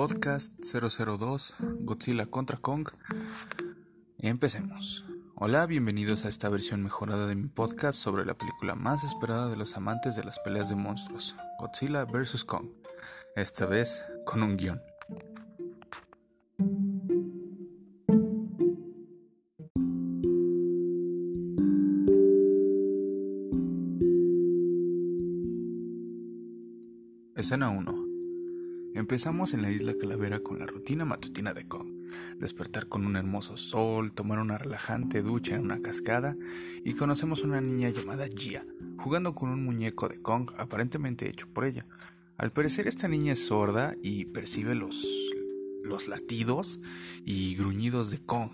Podcast 002 Godzilla contra Kong. Empecemos. Hola, bienvenidos a esta versión mejorada de mi podcast sobre la película más esperada de los amantes de las peleas de monstruos, Godzilla vs. Kong. Esta vez con un guion. Escena 1. Empezamos en la isla Calavera con la rutina matutina de Kong. Despertar con un hermoso sol, tomar una relajante ducha en una cascada y conocemos a una niña llamada Gia, jugando con un muñeco de Kong aparentemente hecho por ella. Al parecer esta niña es sorda y percibe los, los latidos y gruñidos de Kong.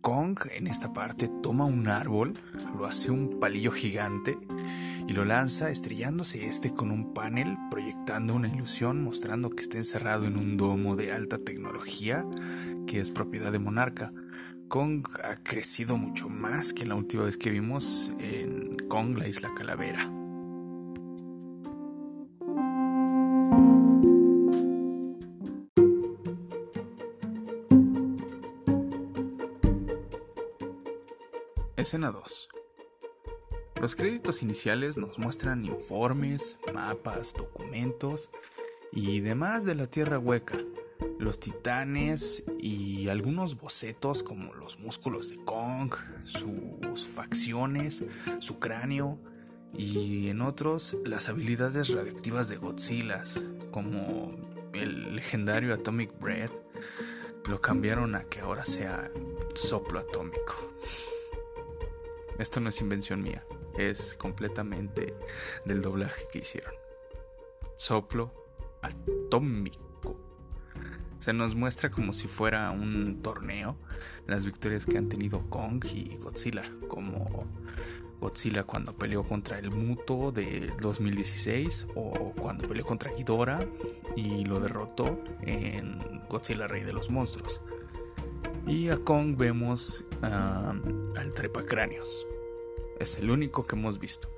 Kong en esta parte toma un árbol, lo hace un palillo gigante y lo lanza estrellándose este con un panel proyectando una ilusión mostrando que está encerrado en un domo de alta tecnología que es propiedad de Monarca. Kong ha crecido mucho más que la última vez que vimos en Kong, la isla Calavera. Escena 2 los créditos iniciales nos muestran informes, mapas, documentos y demás de la Tierra Hueca, los titanes y algunos bocetos como los músculos de Kong, sus facciones, su cráneo y en otros las habilidades radioactivas de Godzilla, como el legendario Atomic Breath, lo cambiaron a que ahora sea soplo atómico. Esto no es invención mía es completamente del doblaje que hicieron. Soplo atómico. Se nos muestra como si fuera un torneo las victorias que han tenido Kong y Godzilla, como Godzilla cuando peleó contra el Muto de 2016 o cuando peleó contra Ghidorah y lo derrotó en Godzilla Rey de los Monstruos. Y a Kong vemos al Trepacráneos, es el único que hemos visto.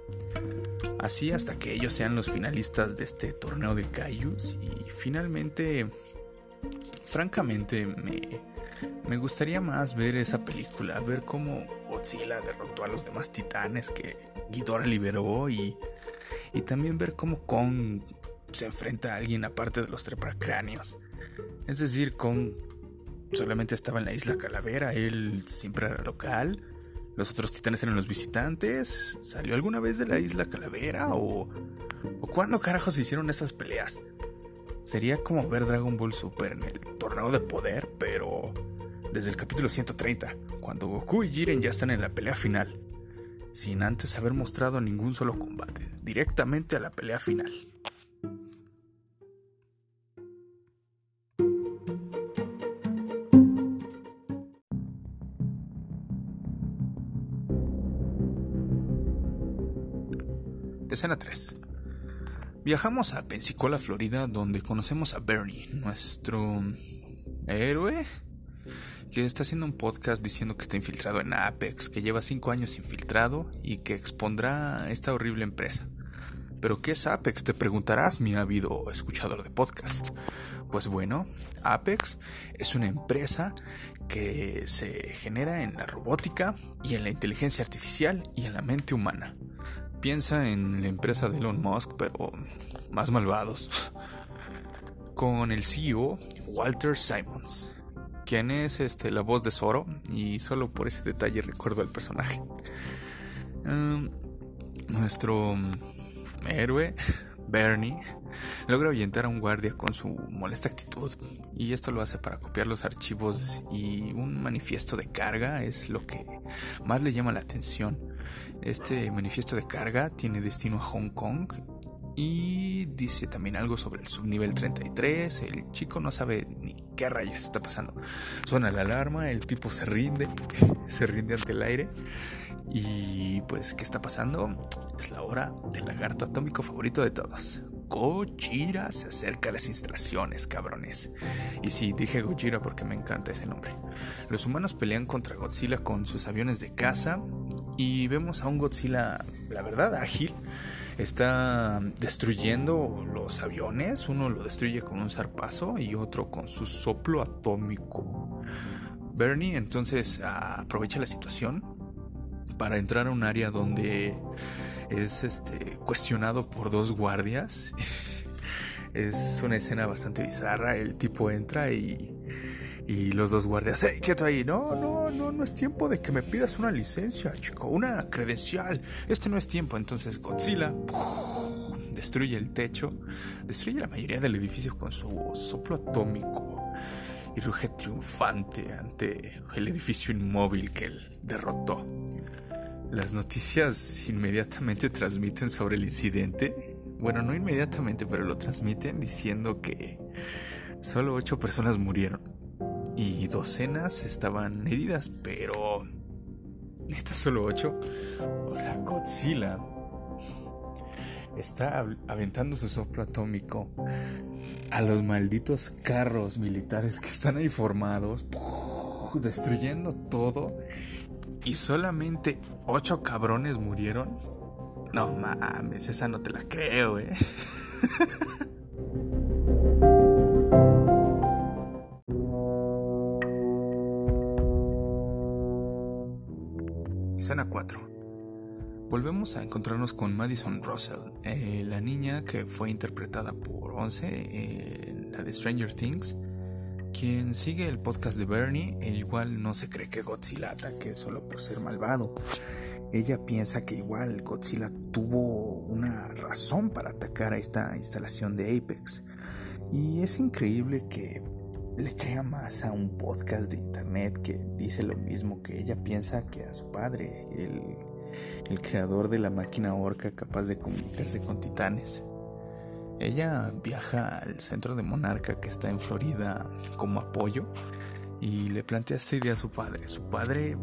Así hasta que ellos sean los finalistas de este torneo de Kaijus y finalmente, francamente, me, me gustaría más ver esa película, ver cómo Godzilla derrotó a los demás titanes que Ghidorah liberó y, y también ver cómo Kong se enfrenta a alguien aparte de los trepacráneos. Es decir, Kong solamente estaba en la isla Calavera, él siempre era local los otros titanes eran los visitantes. ¿Salió alguna vez de la isla Calavera? ¿O, o cuándo carajos se hicieron estas peleas? Sería como ver Dragon Ball Super en el torneo de poder, pero desde el capítulo 130, cuando Goku y Jiren ya están en la pelea final, sin antes haber mostrado ningún solo combate, directamente a la pelea final. Escena 3. Viajamos a Pensacola, Florida, donde conocemos a Bernie, nuestro héroe, que está haciendo un podcast diciendo que está infiltrado en Apex, que lleva 5 años infiltrado y que expondrá esta horrible empresa. ¿Pero qué es Apex? Te preguntarás, mi ávido escuchador de podcast. Pues bueno, Apex es una empresa que se genera en la robótica y en la inteligencia artificial y en la mente humana. Piensa en la empresa de Elon Musk, pero más malvados. Con el CEO Walter Simons, quien es este, la voz de Zoro, y solo por ese detalle recuerdo al personaje. Em, nuestro héroe, Bernie, logra ahuyentar a un guardia con su molesta actitud, y esto lo hace para copiar los archivos y un manifiesto de carga es lo que más le llama la atención este manifiesto de carga tiene destino a Hong Kong y dice también algo sobre el subnivel 33. El chico no sabe ni qué rayos está pasando. Suena la alarma, el tipo se rinde, se rinde ante el aire. Y pues, ¿qué está pasando? Es la hora del lagarto atómico favorito de todos. Gojira se acerca a las instalaciones, cabrones. Y sí, dije Gojira porque me encanta ese nombre. Los humanos pelean contra Godzilla con sus aviones de caza y vemos a un Godzilla, la verdad, ágil, está destruyendo los aviones. Uno lo destruye con un zarpazo y otro con su soplo atómico. Bernie entonces aprovecha la situación para entrar a un área donde es este, cuestionado por dos guardias. es una escena bastante bizarra. El tipo entra y, y los dos guardias, ¡Hey, quieto ahí! No, no, no, no es tiempo de que me pidas una licencia, chico, una credencial. Este no es tiempo. Entonces Godzilla destruye el techo, destruye la mayoría del edificio con su soplo atómico y ruge triunfante ante el edificio inmóvil que él derrotó. Las noticias inmediatamente transmiten sobre el incidente. Bueno, no inmediatamente, pero lo transmiten diciendo que solo ocho personas murieron y docenas estaban heridas, pero... ¿Estas solo ocho? O sea, Godzilla está aventando su soplo atómico a los malditos carros militares que están ahí formados, destruyendo todo y solamente ocho cabrones murieron. No mames, esa no te la creo, eh. A encontrarnos con Madison Russell, eh, la niña que fue interpretada por Once en la de Stranger Things quien sigue el podcast de Bernie e igual no se cree que Godzilla ataque solo por ser malvado. Ella piensa que igual Godzilla tuvo una razón para atacar a esta instalación de Apex. Y es increíble que le crea más a un podcast de internet que dice lo mismo que ella piensa que a su padre, el, el creador de la máquina orca capaz de comunicarse con titanes. Ella viaja al centro de Monarca que está en Florida como apoyo y le plantea esta idea a su padre. Su padre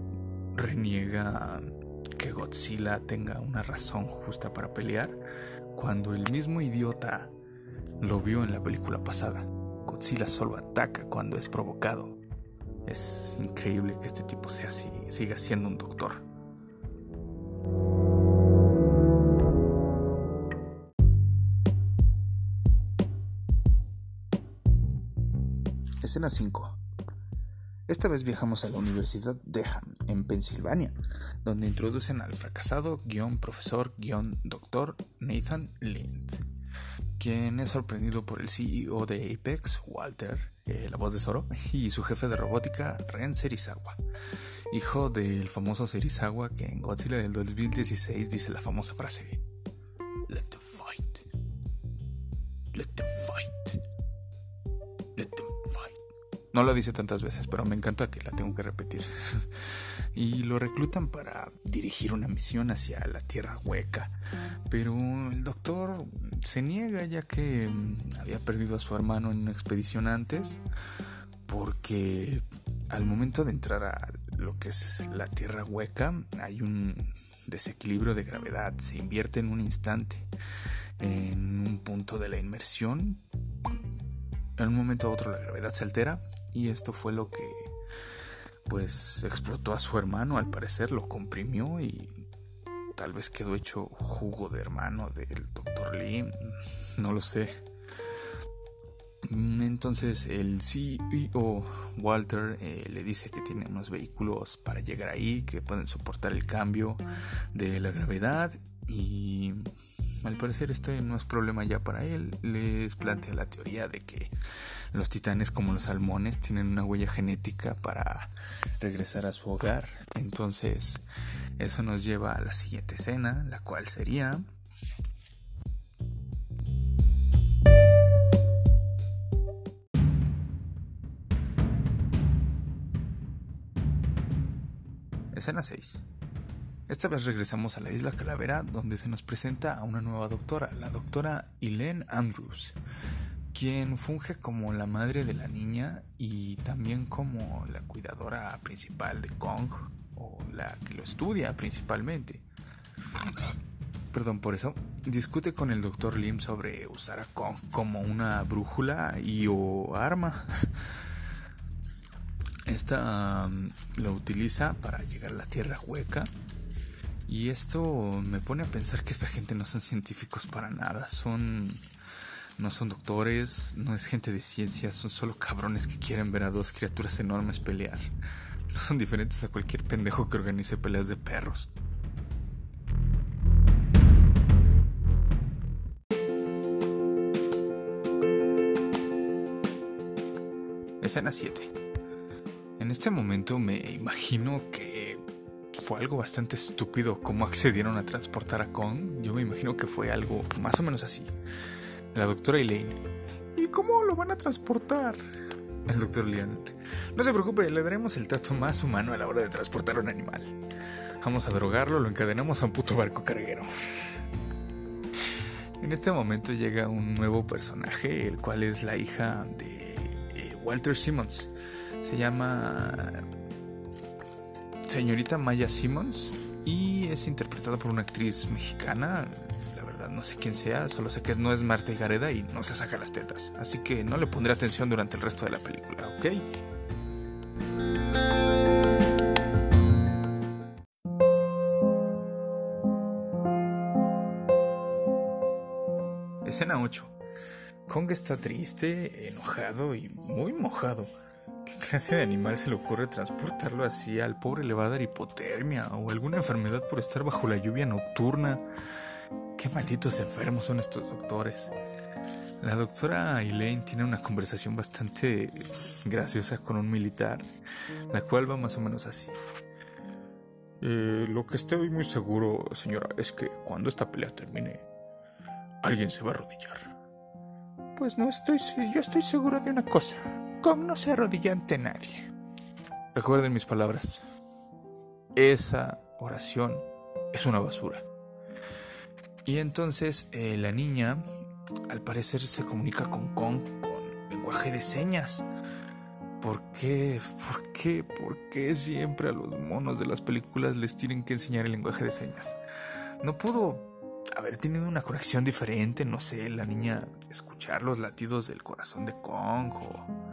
reniega que Godzilla tenga una razón justa para pelear cuando el mismo idiota lo vio en la película pasada. Godzilla solo ataca cuando es provocado. Es increíble que este tipo sea así, siga siendo un doctor. Escena 5. Esta vez viajamos a la Universidad Deham, en Pensilvania, donde introducen al fracasado guion profesor guion doctor Nathan Lind, quien es sorprendido por el CEO de Apex, Walter, eh, la voz de Zoro, y su jefe de robótica, Ren Serizawa, hijo del famoso Serizawa que en Godzilla del 2016 dice la famosa frase: no lo dice tantas veces, pero me encanta que la tengo que repetir. y lo reclutan para dirigir una misión hacia la Tierra Hueca. Pero el doctor se niega ya que mm, había perdido a su hermano en una expedición antes. Porque al momento de entrar a lo que es la Tierra Hueca hay un desequilibrio de gravedad. Se invierte en un instante en un punto de la inmersión en un momento a otro la gravedad se altera y esto fue lo que pues explotó a su hermano al parecer, lo comprimió y tal vez quedó hecho jugo de hermano del doctor Lee, no lo sé. Entonces el CEO Walter eh, le dice que tiene unos vehículos para llegar ahí, que pueden soportar el cambio de la gravedad y al parecer este no es problema ya para él. Les plantea la teoría de que los titanes como los salmones tienen una huella genética para regresar a su hogar. Entonces eso nos lleva a la siguiente escena, la cual sería... Escena 6. Esta vez regresamos a la isla Calavera donde se nos presenta a una nueva doctora, la doctora Elaine Andrews, quien funge como la madre de la niña y también como la cuidadora principal de Kong, o la que lo estudia principalmente. Perdón por eso. Discute con el doctor Lim sobre usar a Kong como una brújula y o arma. Esta um, lo utiliza para llegar a la tierra hueca Y esto me pone a pensar que esta gente no son científicos para nada, son no son doctores, no es gente de ciencia, son solo cabrones que quieren ver a dos criaturas enormes pelear. No son diferentes a cualquier pendejo que organice peleas de perros. Escena 7. En este momento me imagino que fue algo bastante estúpido cómo accedieron a transportar a Kong. Yo me imagino que fue algo más o menos así. La doctora Elaine. ¿Y cómo lo van a transportar? El doctor Leon. No se preocupe, le daremos el trato más humano a la hora de transportar a un animal. Vamos a drogarlo, lo encadenamos a un puto barco carguero. En este momento llega un nuevo personaje, el cual es la hija de eh, Walter Simmons. Se llama señorita Maya Simmons y es interpretada por una actriz mexicana. La verdad no sé quién sea, solo sé que no es Marta Gareda y no se saca las tetas. Así que no le pondré atención durante el resto de la película, ¿ok? Escena 8. Kong está triste, enojado y muy mojado. ¿Qué clase de animal se le ocurre transportarlo así al pobre le va a dar hipotermia o alguna enfermedad por estar bajo la lluvia nocturna? Qué malditos enfermos son estos doctores. La doctora Elaine tiene una conversación bastante graciosa con un militar, la cual va más o menos así. Eh, lo que estoy muy seguro, señora, es que cuando esta pelea termine, alguien se va a arrodillar. Pues no estoy, yo estoy seguro de una cosa. Kong no se arrodilla ante nadie. Recuerden mis palabras. Esa oración es una basura. Y entonces eh, la niña, al parecer, se comunica con Kong con lenguaje de señas. ¿Por qué? ¿Por qué? ¿Por qué siempre a los monos de las películas les tienen que enseñar el lenguaje de señas? No pudo haber tenido una conexión diferente, no sé, la niña escuchar los latidos del corazón de Kong o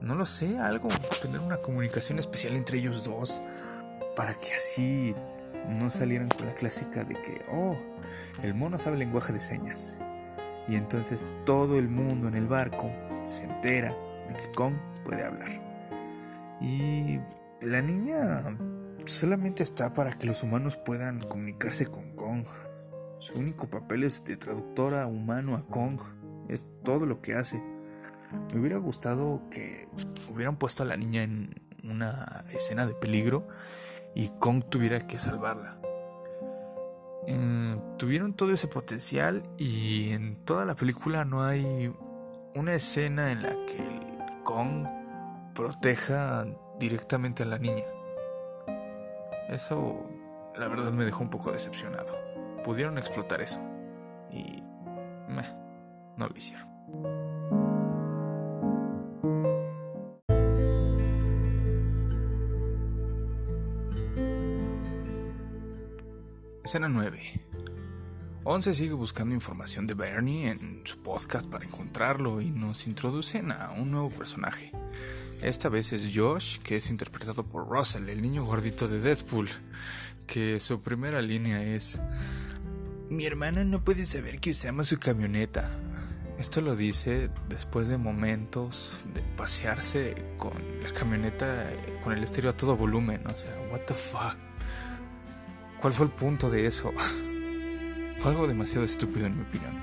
no lo sé, algo, tener una comunicación especial entre ellos dos para que así no salieran con la clásica de que, oh, el mono sabe lenguaje de señas. Y entonces todo el mundo en el barco se entera de que Kong puede hablar. Y la niña solamente está para que los humanos puedan comunicarse con Kong. Su único papel es de traductora humano a Kong. Es todo lo que hace. Me hubiera gustado que hubieran puesto a la niña en una escena de peligro y Kong tuviera que salvarla. Eh, tuvieron todo ese potencial y en toda la película no hay una escena en la que Kong proteja directamente a la niña. Eso la verdad me dejó un poco decepcionado. Pudieron explotar eso y no lo hicieron. Escena 9. Once sigue buscando información de Bernie en su podcast para encontrarlo y nos introducen a un nuevo personaje. Esta vez es Josh, que es interpretado por Russell, el niño gordito de Deadpool, que su primera línea es, mi hermana no puede saber que usamos su camioneta. Esto lo dice después de momentos de pasearse con la camioneta con el estéreo a todo volumen, o sea, what the fuck. ¿Cuál fue el punto de eso? fue algo demasiado estúpido en mi opinión.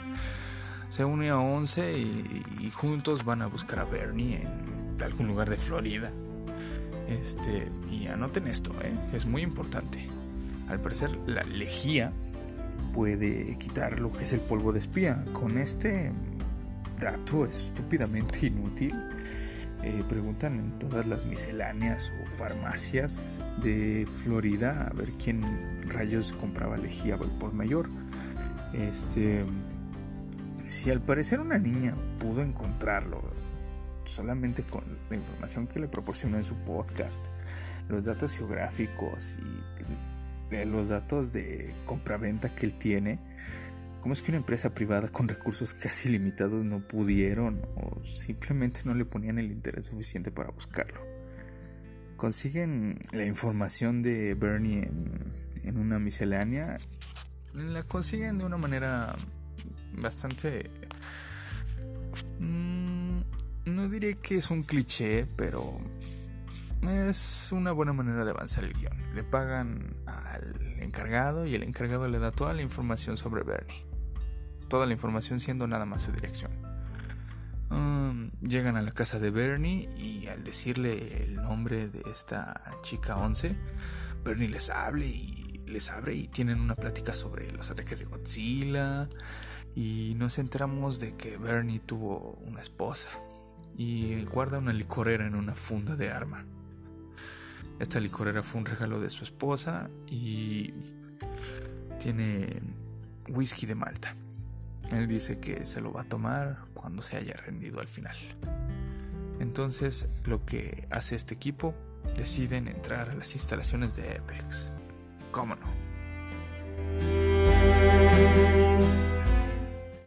Se une a 11 y, juntos van a buscar a Bernie en algún lugar de Florida. Este, y anoten esto, ¿eh? es muy importante. Al parecer, la lejía puede quitar lo que es el polvo de espía. Con este dato estúpidamente inútil, eh, preguntan en todas las misceláneas o farmacias de Florida a ver quién rayos compraba lejía por mayor. Este, si al parecer una niña pudo encontrarlo solamente con la información que le proporcionó en su podcast, los datos geográficos y los datos de compraventa que él tiene, ¿Cómo es que una empresa privada con recursos casi limitados no pudieron o simplemente no le ponían el interés suficiente para buscarlo? consiguen la información de Bernie en, una miscelánea. La consiguen de una manera bastante... Mm, no diré que es un cliché, pero es una buena manera de avanzar el guion. Le pagan al encargado y el encargado le da toda la información sobre Bernie. Toda la información siendo nada más su dirección. Um, llegan a la casa de Bernie y al decirle el nombre de esta chica 11, Bernie les habla y les abre y tienen una plática sobre los ataques de Godzilla y nos enteramos de que Bernie tuvo una esposa y guarda una licorera en una funda de arma. Esta licorera fue un regalo de su esposa y tiene whisky de Malta. Él dice que se lo va a tomar cuando se haya rendido al final. Entonces lo que hace este equipo, deciden entrar a las instalaciones de Apex. ¿Cómo no?